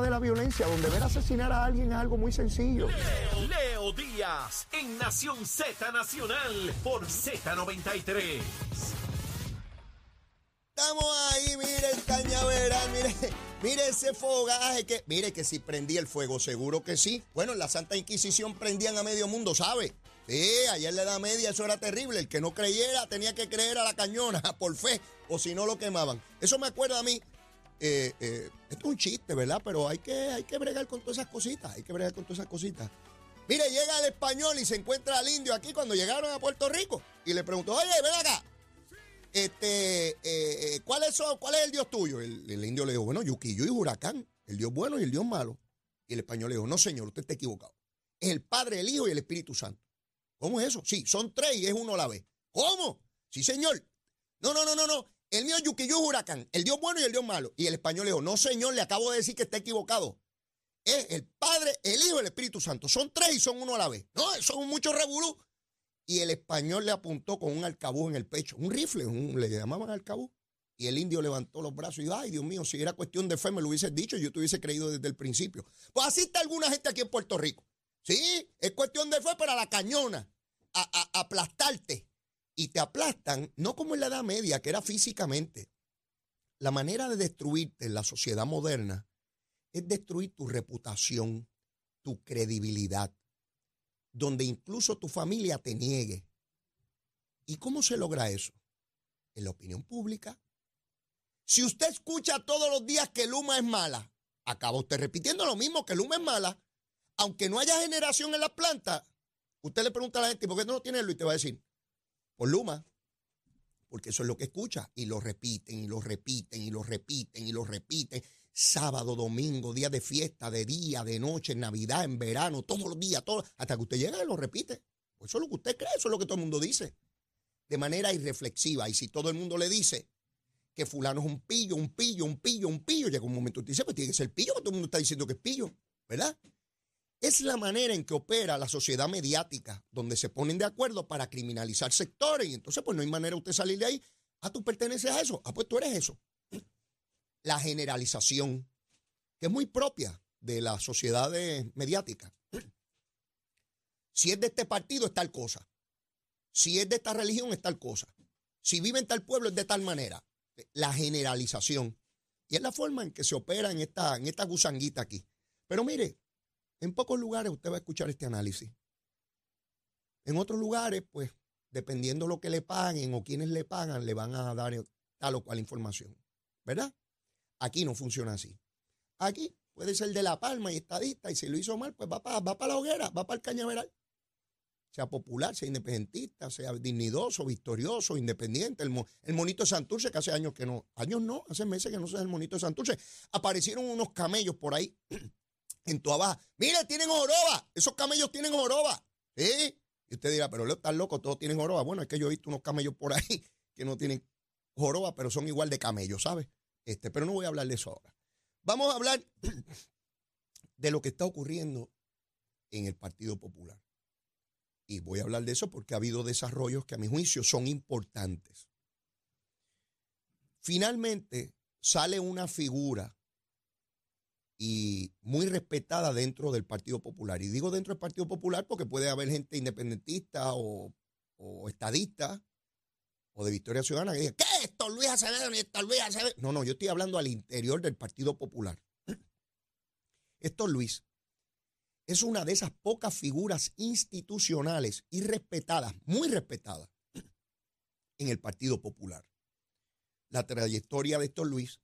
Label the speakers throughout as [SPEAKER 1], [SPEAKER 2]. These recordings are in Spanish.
[SPEAKER 1] de la violencia, donde ver asesinar a alguien es algo muy sencillo.
[SPEAKER 2] Leo, Leo Díaz en Nación Z Nacional por Z93.
[SPEAKER 3] Estamos ahí, mire el cañaveral, mire, mire ese fogaje que, mire que si prendía el fuego, seguro que sí. Bueno, en la Santa Inquisición prendían a medio mundo, ¿sabe? Sí, ayer le da media, eso era terrible. El que no creyera tenía que creer a la cañona, por fe, o si no lo quemaban. Eso me acuerda a mí. Eh, eh, esto es un chiste, ¿verdad? Pero hay que, hay que bregar con todas esas cositas, hay que bregar con todas esas cositas. Mire, llega el español y se encuentra al indio aquí cuando llegaron a Puerto Rico y le preguntó, oye, ven acá, este, eh, eh, ¿cuál, es, ¿cuál es el Dios tuyo? El, el indio le dijo, bueno, Yuquillo y Huracán, el Dios bueno y el Dios malo. Y el español le dijo, no, señor, usted está equivocado. Es el Padre, el Hijo y el Espíritu Santo. ¿Cómo es eso? Sí, son tres y es uno a la vez. ¿Cómo? Sí, señor. No, no, no, no, no. El mío es Yuquillo y Huracán, el Dios bueno y el Dios malo. Y el español le dijo, no, señor, le acabo de decir que está equivocado. Es el Padre, el Hijo y el Espíritu Santo. Son tres y son uno a la vez. No, son muchos revolú. Y el español le apuntó con un arcabuz en el pecho, un rifle, un- le llamaban arcabuz. Y el indio levantó los brazos y dijo, ay, Dios mío, si era cuestión de fe me lo hubieses dicho, yo te hubiese creído desde el principio. Pues así está alguna gente aquí en Puerto Rico. Sí, es cuestión de fe para la cañona, a, a- aplastarte. Y te aplastan, no como en la Edad Media, que era físicamente. La manera de destruirte en la sociedad moderna es destruir tu reputación, tu credibilidad, donde incluso tu familia te niegue. ¿Y cómo se logra eso? En la opinión pública. Si usted escucha todos los días que Luma es mala, acaba usted repitiendo lo mismo, que Luma es mala, aunque no haya generación en la planta, usted le pregunta a la gente, ¿por qué no lo tiene Luma? Y te va a decir, por Luma, porque eso es lo que escucha, y lo repiten, y lo repiten, y lo repiten, y lo repiten, sábado, domingo, día de fiesta, de día, de noche, en Navidad, en verano, todos los días, todo, hasta que usted llega y lo repite. Pues eso es lo que usted cree, eso es lo que todo el mundo dice. De manera irreflexiva. Y si todo el mundo le dice que fulano es un pillo, un pillo, un pillo, un pillo, llega un momento y usted dice, pues tiene que ser pillo, porque todo el mundo está diciendo que es pillo, ¿verdad? Es la manera en que opera la sociedad mediática, donde se ponen de acuerdo para criminalizar sectores. Y entonces, pues no hay manera de usted salir de ahí. Ah, tú perteneces a eso. Ah, pues tú eres eso la generalización, que es muy propia de las sociedades mediáticas. Si es de este partido, es tal cosa. Si es de esta religión, es tal cosa. Si vive en tal pueblo, es de tal manera. La generalización. Y es la forma en que se opera en esta, en esta gusanguita aquí. Pero mire, en pocos lugares usted va a escuchar este análisis. En otros lugares, pues, dependiendo lo que le paguen o quienes le pagan, le van a dar tal o cual información. ¿Verdad? Aquí no funciona así. Aquí puede ser de La Palma y estadista, y si lo hizo mal, pues va para la hoguera, va para el cañaveral. Sea popular, sea independentista, sea dignidoso, victorioso, independiente. El monito de Santurce, que hace años que no, años no, hace meses que no se el monito de Santurce. Aparecieron unos camellos por ahí en Tuabá. Mire, tienen joroba. Esos camellos tienen joroba. ¿Sí? Y usted dirá, pero Leo, estás loco, todos tienen joroba. Bueno, es que yo he visto unos camellos por ahí que no tienen joroba, pero son igual de camellos, ¿sabes? Este, pero no voy a hablar de eso ahora. Vamos a hablar de lo que está ocurriendo en el Partido Popular. Y voy a hablar de eso porque ha habido desarrollos que a mi juicio son importantes. Finalmente sale una figura y muy respetada dentro del Partido Popular. Y digo dentro del Partido Popular porque puede haber gente independentista o, estadista o de Victoria Ciudadana que diga, ¿qué es esto, Luis Acevedo? Ni esto, Luis Acevedo. No, no, yo estoy hablando al interior del Partido Popular. Esto, Luis, es una de esas pocas figuras institucionales y respetadas, muy respetadas, en el Partido Popular. La trayectoria de Héctor Luis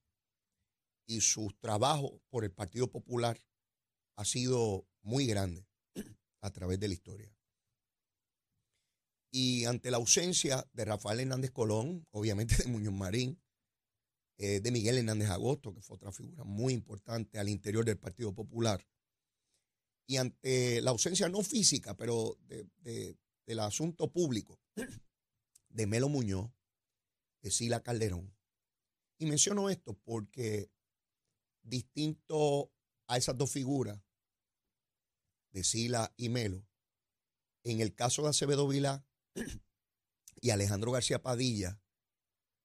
[SPEAKER 3] y su trabajo por el Partido Popular ha sido muy grande a través de la historia. Y ante la ausencia de Rafael Hernández Colón, obviamente de Muñoz Marín, eh, de Miguel Hernández Agosto, que fue otra figura muy importante al interior del Partido Popular, y ante la ausencia no física, pero de- de- del asunto público, de Melo Muñoz, de Sila Calderón. Y menciono esto porque distinto a esas dos figuras, de Sila y Melo, en el caso de Acevedo Vilá y Alejandro García Padilla,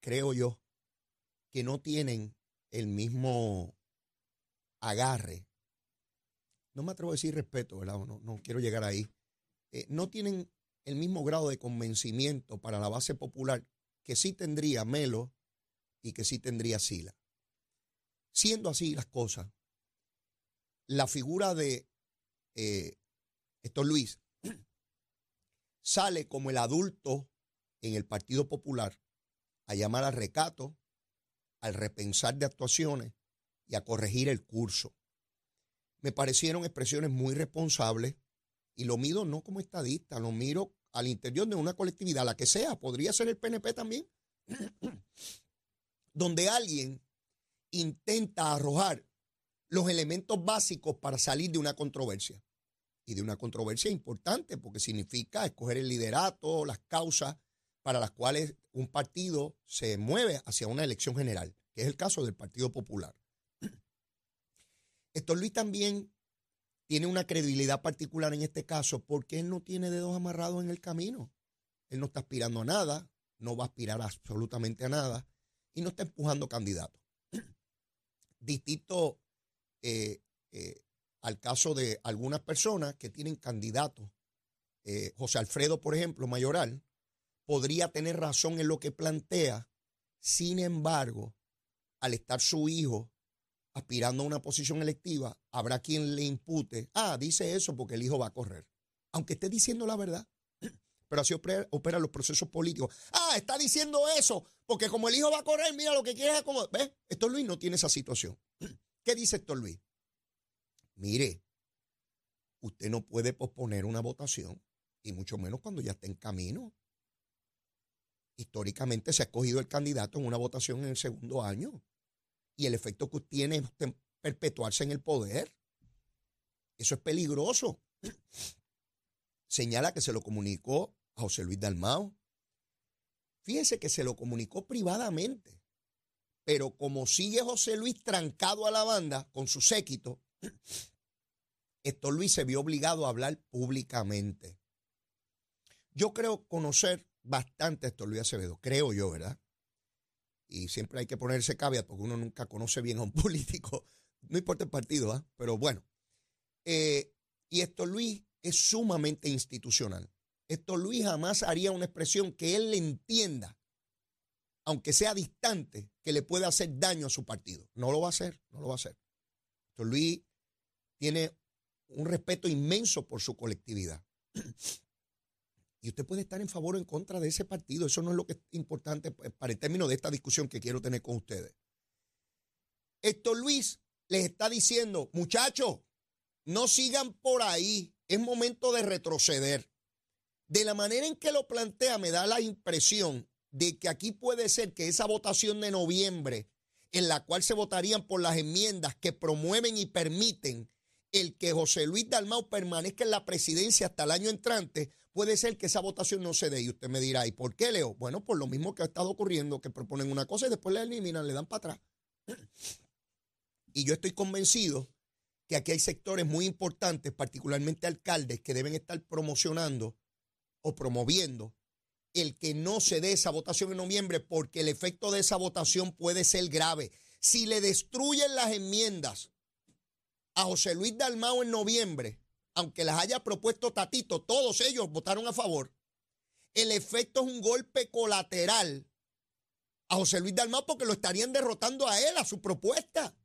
[SPEAKER 3] creo yo que no tienen el mismo agarre, no me atrevo a decir respeto, ¿verdad? No, no quiero llegar ahí. Eh, no tienen el mismo grado de convencimiento para la base popular que sí tendría Melo y que sí tendría Sila. Siendo así las cosas, la figura de eh, esto Luis sale como el adulto en el Partido Popular a llamar al recato, al repensar de actuaciones y a corregir el curso. Me parecieron expresiones muy responsables y lo mido no como estadista, lo miro al interior de una colectividad, la que sea, podría ser el PNP también, donde alguien intenta arrojar los elementos básicos para salir de una controversia. Y de una controversia importante, porque significa escoger el liderato, las causas para las cuales un partido se mueve hacia una elección general, que es el caso del Partido Popular. Esto Luis también tiene una credibilidad particular en este caso porque él no tiene dedos amarrados en el camino. Él no está aspirando a nada, no va a aspirar absolutamente a nada y no está empujando candidatos. Distinto eh, eh, al caso de algunas personas que tienen candidatos. Eh, José Alfredo, por ejemplo, mayoral, podría tener razón en lo que plantea, sin embargo, al estar su hijo aspirando a una posición electiva, habrá quien le impute, ah, dice eso porque el hijo va a correr. Aunque esté diciendo la verdad. Pero así operan los procesos políticos. Ah, está diciendo eso porque como el hijo va a correr, mira lo que quiere como... ¿Ves? Héctor Luis no tiene esa situación. ¿Qué dice Héctor Luis? Mire, usted no puede posponer una votación y mucho menos cuando ya está en camino. Históricamente se ha escogido el candidato en una votación en el segundo año y el efecto que tiene es perpetuarse en el poder. Eso es peligroso. Señala que se lo comunicó a José Luis Dalmao. Fíjense que se lo comunicó privadamente, pero como sigue José Luis trancado a la banda con su séquito, esto Luis se vio obligado a hablar públicamente. Yo creo conocer bastante a Héctor Luis Acevedo, creo yo, ¿verdad? y siempre hay que ponerse caveat porque uno nunca conoce bien a un político, no importa el partido, ¿ah? pero bueno. Eh, y esto Luis es sumamente institucional. Esto Luis jamás haría una expresión que él le entienda, aunque sea distante, que le pueda hacer daño a su partido. No lo va a hacer, no lo va a hacer. Esto Luis tiene un respeto inmenso por su colectividad. Y usted puede estar en favor o en contra de ese partido. Eso no es lo que es importante para el término de esta discusión que quiero tener con ustedes. Héctor Luis les está diciendo, muchachos, no sigan por ahí. Es momento de retroceder. De la manera en que lo plantea, me da la impresión de que aquí puede ser que esa votación de noviembre, en la cual se votarían por las enmiendas que promueven y permiten el que José Luis Dalmau permanezca en la presidencia hasta el año entrante, puede ser que esa votación no se dé. Y usted me dirá, ¿y por qué, Leo? Bueno, por lo mismo que ha estado ocurriendo, que proponen una cosa y después la eliminan, le dan para atrás. Y yo estoy convencido que aquí hay sectores muy importantes, particularmente alcaldes, que deben estar promocionando o promoviendo el que no se dé esa votación en noviembre, porque el efecto de esa votación puede ser grave. Si le destruyen las enmiendas a José Luis Dalmao en noviembre, aunque las haya propuesto Tatito, todos ellos votaron a favor. El efecto es un golpe colateral a José Luis Dalmao porque lo estarían derrotando a él, a su propuesta.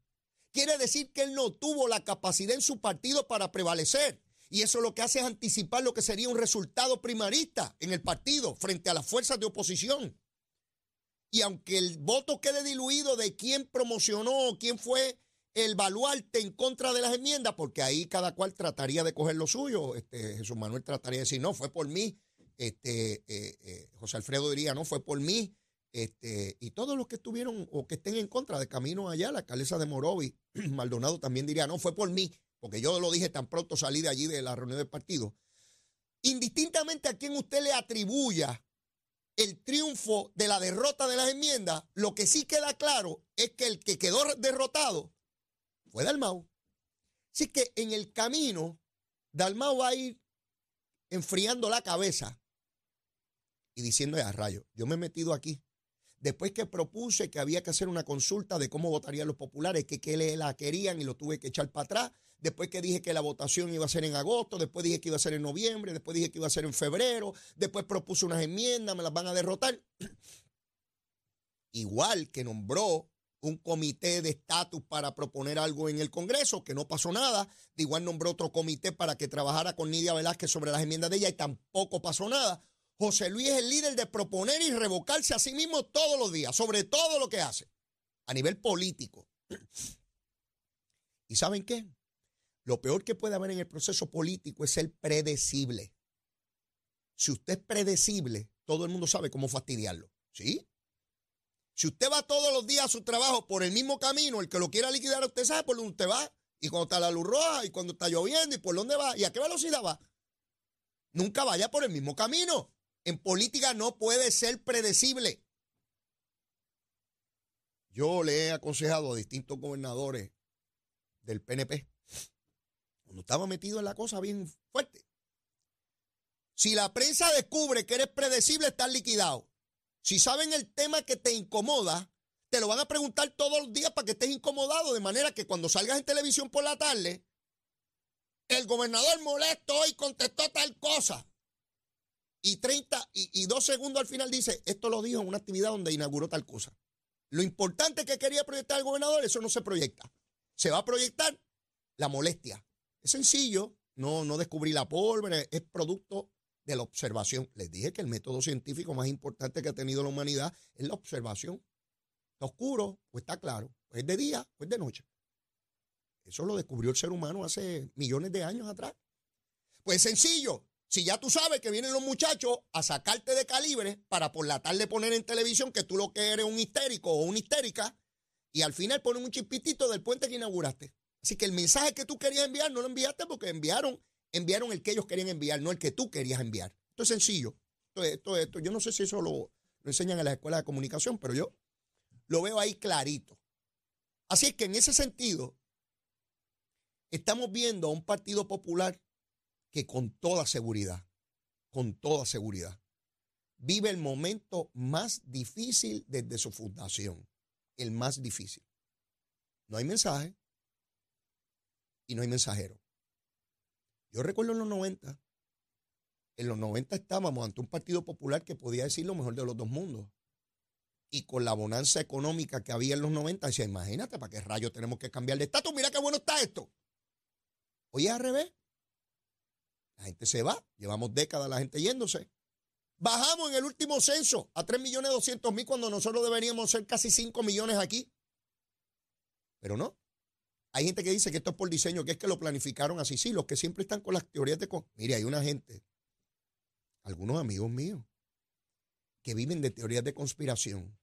[SPEAKER 3] Quiere decir que él no tuvo la capacidad en su partido para prevalecer. Y eso lo que hace es anticipar lo que sería un resultado primarista en el partido frente a las fuerzas de oposición. Y aunque el voto quede diluido de quién promocionó, quién fue el baluarte en contra de las enmiendas, porque ahí cada cual trataría de coger lo suyo. Este, Jesús Manuel trataría de decir, no, fue por mí. Este, eh, eh, José Alfredo diría, no, fue por mí. Este, y todos los que estuvieron o que estén en contra de Camino allá, la alcaldesa de Morovi, Maldonado también diría, no, fue por mí, porque yo lo dije tan pronto salí de allí de la reunión del partido. Indistintamente a quien usted le atribuya el triunfo de la derrota de las enmiendas, lo que sí queda claro es que el que quedó derrotado fue Dalmau. Así que en el camino, Dalmau va a ir enfriando la cabeza y diciendo a rayo, yo me he metido aquí. Después que propuse que había que hacer una consulta de cómo votarían los populares, que, que la querían y lo tuve que echar para atrás. Después que dije que la votación iba a ser en agosto, después dije que iba a ser en noviembre, después dije que iba a ser en febrero, después propuse unas enmiendas, me las van a derrotar. Igual que nombró un comité de estatus para proponer algo en el Congreso, que no pasó nada. De igual nombró otro comité para que trabajara con Nidia Velázquez sobre las enmiendas de ella y tampoco pasó nada. José Luis es el líder de proponer y revocarse a sí mismo todos los días, sobre todo lo que hace, a nivel político. ¿Y saben qué? Lo peor que puede haber en el proceso político es ser predecible. Si usted es predecible, todo el mundo sabe cómo fastidiarlo. ¿Sí? Si usted va todos los días a su trabajo por el mismo camino, el que lo quiera liquidar, usted sabe por dónde usted va. Y cuando está la luz roja, y cuando está lloviendo, y por dónde va, y a qué velocidad va. Nunca vaya por el mismo camino. En política no puede ser predecible. Yo le he aconsejado a distintos gobernadores del PNP, cuando estaba metido en la cosa bien fuerte. Si la prensa descubre que eres predecible, estás liquidado. Si saben el tema que te incomoda, te lo van a preguntar todos los días para que estés incomodado, de manera que cuando salgas en televisión por la tarde, el gobernador molesto hoy contestó tal cosa. Y 30 y, dos segundos al final dice, esto lo dijo en una actividad donde inauguró tal cosa. Lo importante que quería proyectar el gobernador, eso no se proyecta. Se va a proyectar la molestia. Es sencillo, no, no descubrí la pólvora, es producto de la observación. Les dije que el método científico más importante que ha tenido la humanidad es la observación. Está oscuro o está claro, es de día o es de noche. Eso lo descubrió el ser humano hace millones de años atrás. Pues sencillo, si ya tú sabes que vienen los muchachos a sacarte de calibre para por la tarde poner en televisión que tú lo que eres un histérico o una histérica, y al final ponen un chispitito del puente que inauguraste. Así que el mensaje que tú querías enviar no lo enviaste porque enviaron enviaron el que ellos querían enviar, no el que tú querías enviar. Esto es sencillo. Esto, esto, Yo no sé si eso lo, lo enseñan en las escuelas de comunicación, pero yo lo veo ahí clarito. Así es que en ese sentido, estamos viendo a un Partido Popular que con toda seguridad, con toda seguridad, vive el momento más difícil desde su fundación, el más difícil. No hay mensaje y no hay mensajero. Yo recuerdo en los 90, en los 90 estábamos ante un partido popular que podía decir lo mejor de los dos mundos. Y con la bonanza económica que había en los 90, decía, imagínate, ¿para qué rayos tenemos que cambiar de estatus? Mira qué bueno está esto. Hoy es al revés. La gente se va, llevamos décadas la gente yéndose. Bajamos en el último censo a 3.200.000 cuando nosotros deberíamos ser casi 5 millones aquí. Pero no, hay gente que dice que esto es por diseño, que es que lo planificaron así. Sí, los que siempre están con las teorías de... Mire, hay una gente, algunos amigos míos, que viven de teorías de conspiración.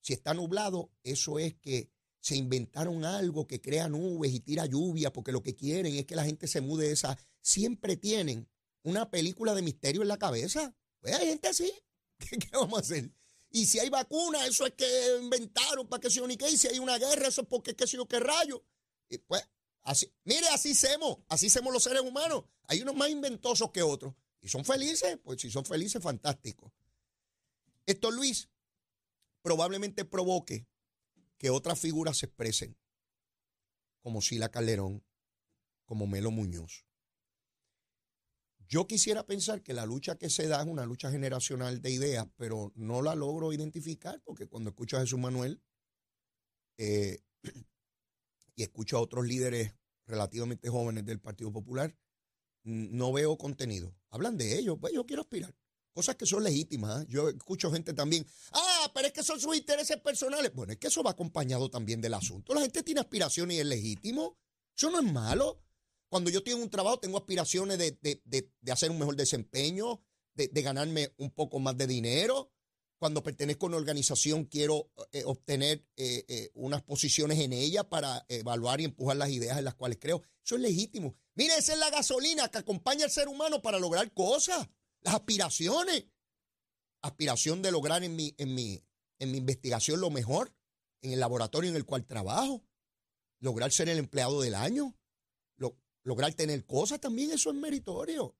[SPEAKER 3] Si está nublado, eso es que se inventaron algo que crea nubes y tira lluvia, porque lo que quieren es que la gente se mude de esa. Siempre tienen una película de misterio en la cabeza. Pues hay gente así. ¿Qué, vamos a hacer? Y si hay vacuna, eso es que inventaron para que se unique. Y si hay una guerra, eso es porque qué sé yo qué rayo. Y pues, así, mire, así somos, así somos los seres humanos. Hay unos más inventosos que otros. Y son felices, pues si son felices, fantástico. Esto, Luis, probablemente provoque que otras figuras se expresen, como Sila Calderón, como Melo Muñoz. Yo quisiera pensar que la lucha que se da es una lucha generacional de ideas, pero no la logro identificar porque cuando escucho a Jesús Manuel, eh, y escucho a otros líderes relativamente jóvenes del Partido Popular, no veo contenido. Hablan de ellos, pues yo quiero aspirar. Cosas que son legítimas. ¿eh? Yo escucho gente también, ah, pero es que son sus intereses personales. Bueno, es que eso va acompañado también del asunto. La gente tiene aspiraciones y es legítimo. Eso no es malo. Cuando yo tengo un trabajo, tengo aspiraciones de, hacer un mejor desempeño, de, ganarme un poco más de dinero cuando pertenezco a una organización quiero eh, obtener eh, eh, unas posiciones en ella para evaluar y empujar las ideas en las cuales creo. Eso es legítimo. Mire, esa es la gasolina que acompaña al ser humano para lograr cosas, las aspiraciones. Aspiración de lograr en mi, en mi, en mi investigación lo mejor, en el laboratorio en el cual trabajo, lograr ser el empleado del año, lograr tener cosas también, eso es meritorio.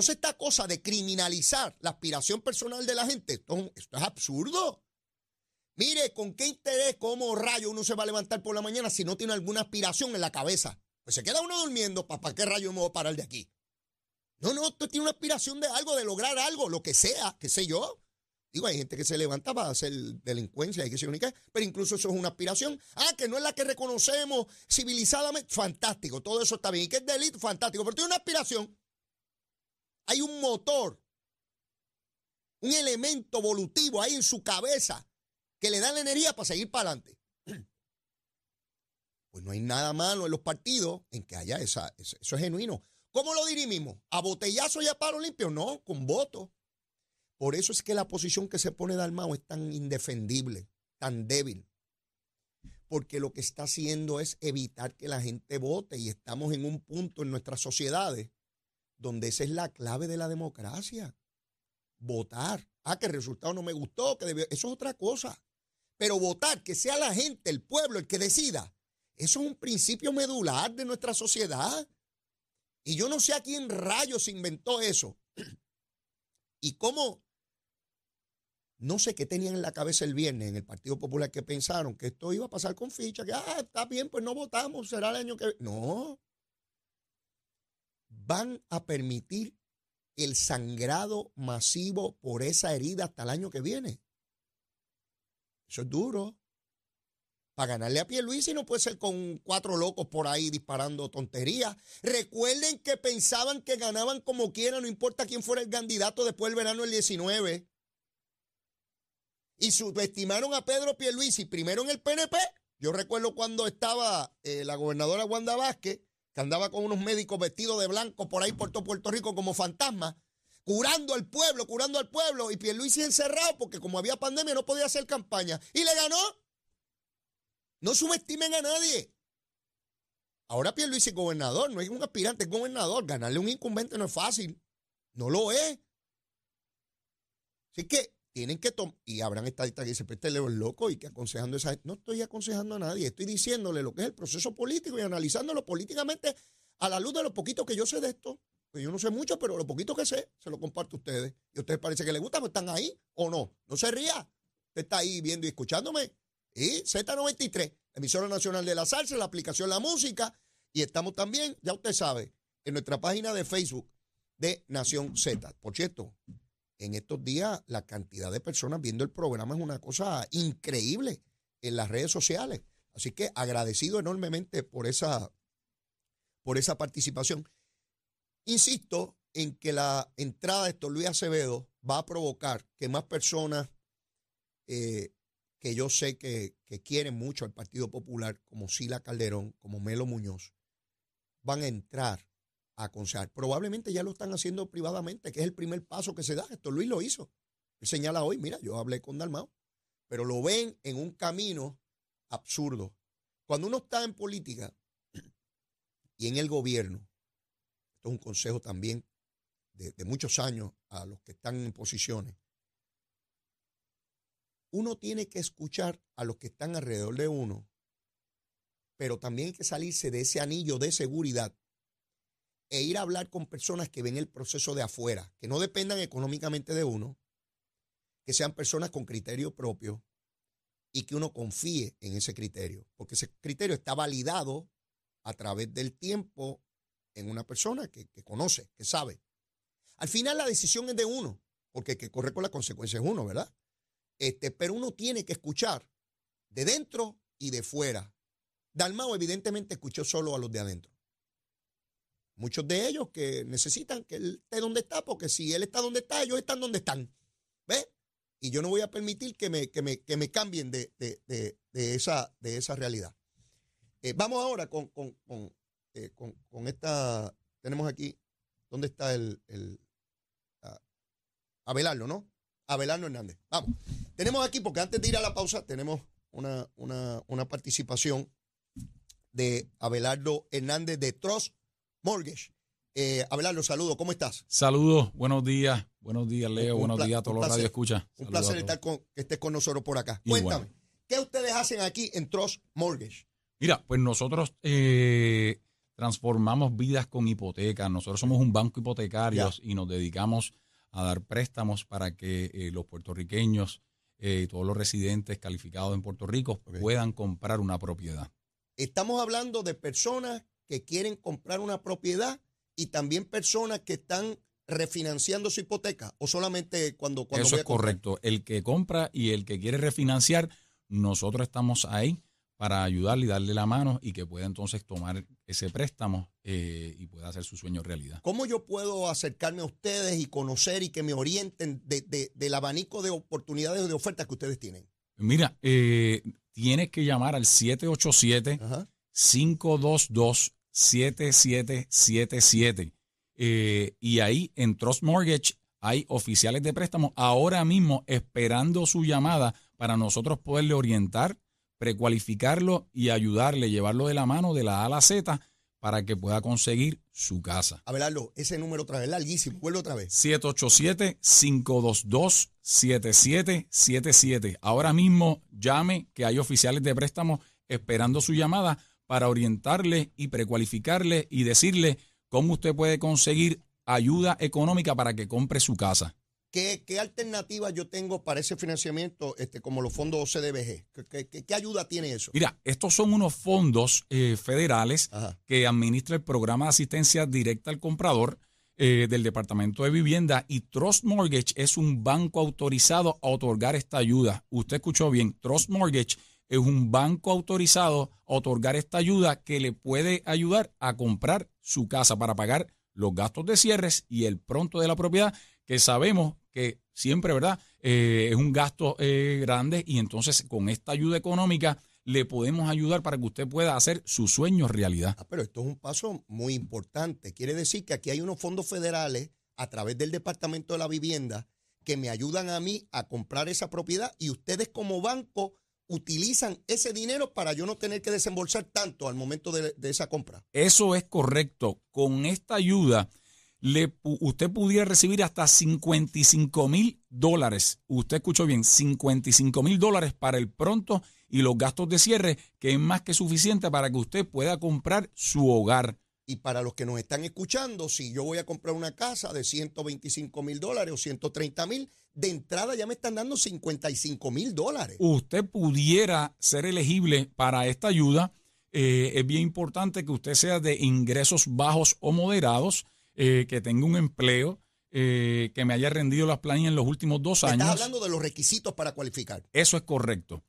[SPEAKER 3] Entonces, esta cosa de criminalizar la aspiración personal de la gente, esto, es absurdo. Mire, ¿con qué interés, cómo rayo uno se va a levantar por la mañana si no tiene alguna aspiración en la cabeza? Pues se queda uno durmiendo, ¿para qué rayo me voy a parar de aquí? No, no, usted tiene una aspiración de algo, de lograr algo, lo que sea, qué sé yo. Digo, hay gente que se levanta para hacer delincuencia y que se qué, pero incluso eso es una aspiración. Ah, que no es la que reconocemos civilizadamente. Fantástico, todo eso está bien. ¿Y qué es delito? Fantástico, pero tiene una aspiración. Hay un motor, un elemento volutivo ahí en su cabeza que le da la energía para seguir para adelante. Pues no hay nada malo en los partidos en que haya esa, eso, es genuino. ¿Cómo lo dirimimos? ¿A botellazo y a paro limpio? No, con voto. Por eso es que la posición que se pone Dalmao es tan indefendible, tan débil. Porque lo que está haciendo es evitar que la gente vote y estamos en un punto en nuestras sociedades donde esa es la clave de la democracia. Votar. Ah, que el resultado no me gustó, que debió. Eso es otra cosa. Pero votar, que sea la gente, el pueblo, el que decida, eso es un principio medular de nuestra sociedad. Y yo no sé a quién rayos inventó eso. Y cómo, no sé qué tenían en la cabeza el viernes en el Partido Popular que pensaron que esto iba a pasar con ficha, que, ah, está bien, pues no votamos, será el año que... No. Van a permitir el sangrado masivo por esa herida hasta el año que viene. Eso es duro. Para ganarle a y no puede ser con cuatro locos por ahí disparando tonterías. Recuerden que pensaban que ganaban como quieran, no importa quién fuera el candidato después del verano del 19. Y subestimaron a Pedro Pierluisi primero en el PNP. Yo recuerdo cuando estaba eh, la gobernadora Wanda Vázquez, que andaba con unos médicos vestidos de blanco por ahí por todo Puerto Rico como fantasmas curando al pueblo, curando al pueblo, y Pierluisi encerrado porque como había pandemia no podía hacer campaña. Y le ganó. No subestimen a nadie. Ahora Pierluisi es gobernador, no es un aspirante, es gobernador. Ganarle un incumbente no es fácil. No lo es. Así que tienen que tomar, y habrán estadistas que dicen, pero este Leo es loco y que aconsejando esa No estoy aconsejando a nadie, estoy diciéndole lo que es el proceso político y analizándolo políticamente a la luz de lo poquito que yo sé de esto. Pues yo no sé mucho, pero lo poquito que sé, se lo comparto a ustedes. Y a ustedes parece que les gusta, pues están ahí o no. No se ría. Usted está ahí viendo y escuchándome. Y Z93, emisora nacional de la salsa, la aplicación La Música. Y estamos también, ya usted sabe, en nuestra página de Facebook de Nación Z. Por cierto, en estos días la cantidad de personas viendo el programa es una cosa increíble en las redes sociales. Así que agradecido enormemente por esa, por esa participación. Insisto en que la entrada de Héctor Luis Acevedo va a provocar que más personas eh, que yo sé que, quieren mucho al Partido Popular, como Sila Calderón, como Melo Muñoz, van a entrar aconsejar. Probablemente ya lo están haciendo privadamente, que es el primer paso que se da. Héctor Luis lo hizo. Él señala hoy, mira, yo hablé con Dalmao, pero lo ven en un camino absurdo. Cuando uno está en política y en el gobierno, esto es un consejo también de, muchos años a los que están en posiciones. Uno tiene que escuchar a los que están alrededor de uno, pero también hay que salirse de ese anillo de seguridad e ir a hablar con personas que ven el proceso de afuera, que no dependan económicamente de uno, que sean personas con criterio propio y que uno confíe en ese criterio, porque ese criterio está validado a través del tiempo en una persona que, conoce, que sabe. Al final la decisión es de uno, porque el que corre con las consecuencias es uno, ¿verdad? Este, pero uno tiene que escuchar de dentro y de fuera. Dalmao evidentemente escuchó solo a los de adentro. Muchos de ellos que necesitan que él esté donde está, porque si él está donde está, ellos están donde están. ¿Ves? Y yo no voy a permitir que me, que me, que me cambien de, de, esa, de esa realidad. Eh, vamos ahora con, con, eh, con, esta, tenemos aquí, ¿dónde está el, el Abelardo, no? Abelardo Hernández. Vamos. Tenemos aquí, porque antes de ir a la pausa, tenemos una, una, participación de Abelardo Hernández de Trust Mortgage. Eh, Abelardo, saludo, ¿cómo estás?
[SPEAKER 4] Saludos, buenos días, buenos días, Leo, buenos días a todos los radio escucha.
[SPEAKER 3] Un placer estar con, que estés con nosotros por acá. Cuéntame, ¿qué ustedes hacen aquí en Trust Mortgage?
[SPEAKER 4] Mira, pues nosotros eh, transformamos vidas con hipotecas. Nosotros somos un banco hipotecario y nos dedicamos a dar préstamos para que eh, los puertorriqueños y todos los residentes calificados en Puerto Rico puedan comprar una propiedad.
[SPEAKER 3] Estamos hablando de personas que quieren comprar una propiedad y también personas que están refinanciando su hipoteca o solamente cuando, cuando
[SPEAKER 4] Eso es correcto. El que compra y el que quiere refinanciar, nosotros estamos ahí para ayudarle y darle la mano y que pueda entonces tomar ese préstamo eh, y pueda hacer su sueño realidad.
[SPEAKER 3] ¿Cómo yo puedo acercarme a ustedes y conocer y que me orienten de, del abanico de oportunidades o de ofertas que ustedes tienen?
[SPEAKER 4] Mira, eh, tienes que llamar al 787 522 7777 eh, y ahí en Trust Mortgage hay oficiales de préstamo ahora mismo esperando su llamada para nosotros poderle orientar, precualificarlo y ayudarle, llevarlo de la mano de la A a la Z para que pueda conseguir su casa.
[SPEAKER 3] A verlo, ese número otra vez, larguísimo, vuelve otra vez.
[SPEAKER 4] 787-522-7777. Ahora mismo llame que hay oficiales de préstamo esperando su llamada para orientarle y precualificarle y decirle cómo usted puede conseguir ayuda económica para que compre su casa.
[SPEAKER 3] ¿Qué, qué alternativas yo tengo para ese financiamiento, este, como los fondos CDBG? ¿Qué, ayuda tiene eso?
[SPEAKER 4] Mira, estos son unos fondos eh, federales que administra el programa de asistencia directa al comprador eh, del Departamento de Vivienda y Trust Mortgage es un banco autorizado a otorgar esta ayuda. Usted escuchó bien, Trust Mortgage es un banco autorizado a otorgar esta ayuda que le puede ayudar a comprar su casa para pagar los gastos de cierres y el pronto de la propiedad, que sabemos que siempre, ¿verdad? Eh, es un gasto eh, grande y entonces con esta ayuda económica le podemos ayudar para que usted pueda hacer sus sueños realidad.
[SPEAKER 3] Ah, pero esto es un paso muy importante. Quiere decir que aquí hay unos fondos federales a través del Departamento de la Vivienda que me ayudan a mí a comprar esa propiedad y ustedes como banco utilizan ese dinero para yo no tener que desembolsar tanto al momento de, esa compra.
[SPEAKER 4] Eso es correcto. Con esta ayuda, le, usted pudiera recibir hasta 55 mil dólares. Usted escuchó bien, 55 mil dólares para el pronto y los gastos de cierre, que es más que suficiente para que usted pueda comprar su hogar.
[SPEAKER 3] Y para los que nos están escuchando, si yo voy a comprar una casa de 125 mil dólares o 130 mil, de entrada ya me están dando 55 mil dólares.
[SPEAKER 4] Usted pudiera ser elegible para esta ayuda. Eh, es bien importante que usted sea de ingresos bajos o moderados, eh, que tenga un empleo, eh, que me haya rendido las planillas en los últimos dos años. Estás
[SPEAKER 3] hablando de los requisitos para cualificar.
[SPEAKER 4] Eso es correcto.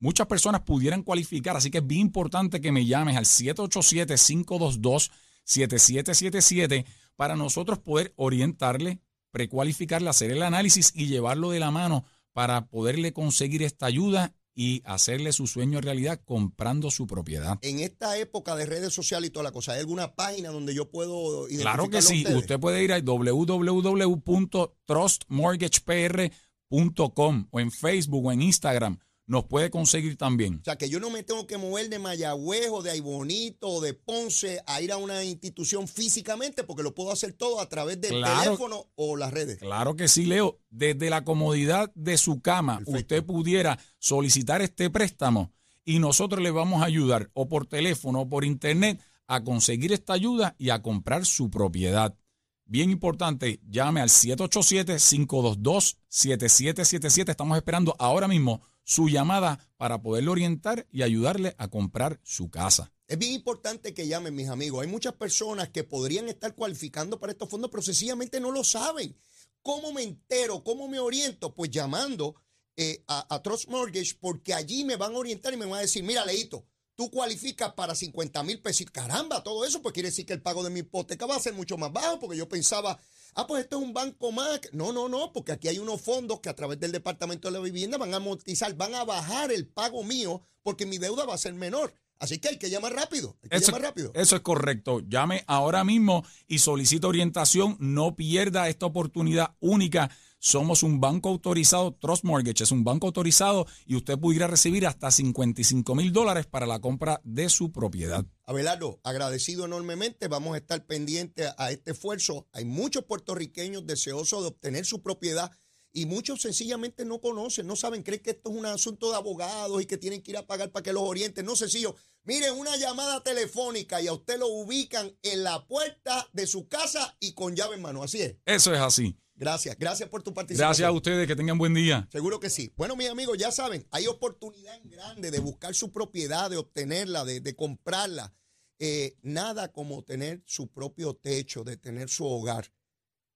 [SPEAKER 4] Muchas personas pudieran cualificar, así que es bien importante que me llames al 787-522-7777 para nosotros poder orientarle, precualificarle, hacer el análisis y llevarlo de la mano para poderle conseguir esta ayuda y hacerle su sueño realidad comprando su propiedad.
[SPEAKER 3] En esta época de redes sociales y toda la cosa, ¿hay alguna página donde yo puedo
[SPEAKER 4] Claro que sí, usted puede ir a www.trustmortgagepr.com o en Facebook o en Instagram nos puede conseguir también.
[SPEAKER 3] O sea, que yo no me tengo que mover de Mayagüez o de Aybonito o de Ponce a ir a una institución físicamente porque lo puedo hacer todo a través del teléfono o las redes.
[SPEAKER 4] Claro que sí, Leo. Desde la comodidad de su cama, usted pudiera solicitar este préstamo y nosotros le vamos a ayudar o por teléfono o por internet a conseguir esta ayuda y a comprar su propiedad. Bien importante, llame al 787-522-7777. Estamos esperando ahora mismo su llamada para poderle orientar y ayudarle a comprar su casa.
[SPEAKER 3] Es bien importante que llamen, mis amigos. Hay muchas personas que podrían estar cualificando para estos fondos, pero sencillamente no lo saben. ¿Cómo me entero? ¿Cómo me oriento? Pues llamando eh, a, Trust Mortgage, porque allí me van a orientar y me van a decir, mira, Leito, tú cualificas para 50 mil pesos. Caramba, todo eso, pues quiere decir que el pago de mi hipoteca va a ser mucho más bajo, porque yo pensaba ah, pues esto es un banco más. No, no, no, porque aquí hay unos fondos que a través del Departamento de la Vivienda van a amortizar, van a bajar el pago mío porque mi deuda va a ser menor. Así que hay que llamar rápido. Hay que
[SPEAKER 4] eso,
[SPEAKER 3] llamar rápido.
[SPEAKER 4] Eso es correcto. Llame ahora mismo y solicite orientación. No pierda esta oportunidad única somos un banco autorizado, Trust Mortgage es un banco autorizado y usted pudiera recibir hasta 55 mil dólares para la compra de su propiedad.
[SPEAKER 3] Abelardo, agradecido enormemente. Vamos a estar pendientes a este esfuerzo. Hay muchos puertorriqueños deseosos de obtener su propiedad Y muchos sencillamente no conocen, no saben, creen que esto es un asunto de abogados y que tienen que ir a pagar para que los orienten. No sencillo. Miren, una llamada telefónica y a usted lo ubican en la puerta de su casa y con llave en mano. Así es.
[SPEAKER 4] Eso es así.
[SPEAKER 3] Gracias, gracias por tu participación.
[SPEAKER 4] Gracias a ustedes, que tengan buen día.
[SPEAKER 3] Seguro que sí. Bueno, mis amigos, ya saben, hay oportunidad en grande de buscar su propiedad, de obtenerla, de, de comprarla. Eh, nada como tener su propio techo, de tener su hogar.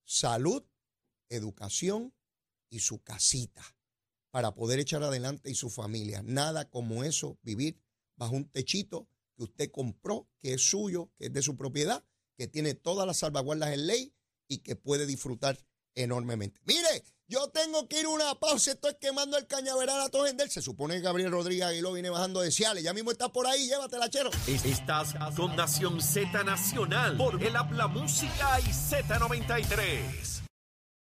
[SPEAKER 3] Salud, educación y su casita para poder echar adelante y su familia. Nada como eso, vivir bajo un techito que usted compró, que es suyo, que es de su propiedad, que tiene todas las salvaguardas en ley y que puede disfrutar enormemente. Mire, yo tengo que ir a una pausa, estoy quemando el cañaveral a Tojendel. Se supone que Gabriel Rodríguez Aguiló viene bajando de Ciales. Ya mismo está por ahí, llévatela, chero.
[SPEAKER 2] Estás con Nación Z Nacional por el Habla Música y Z93.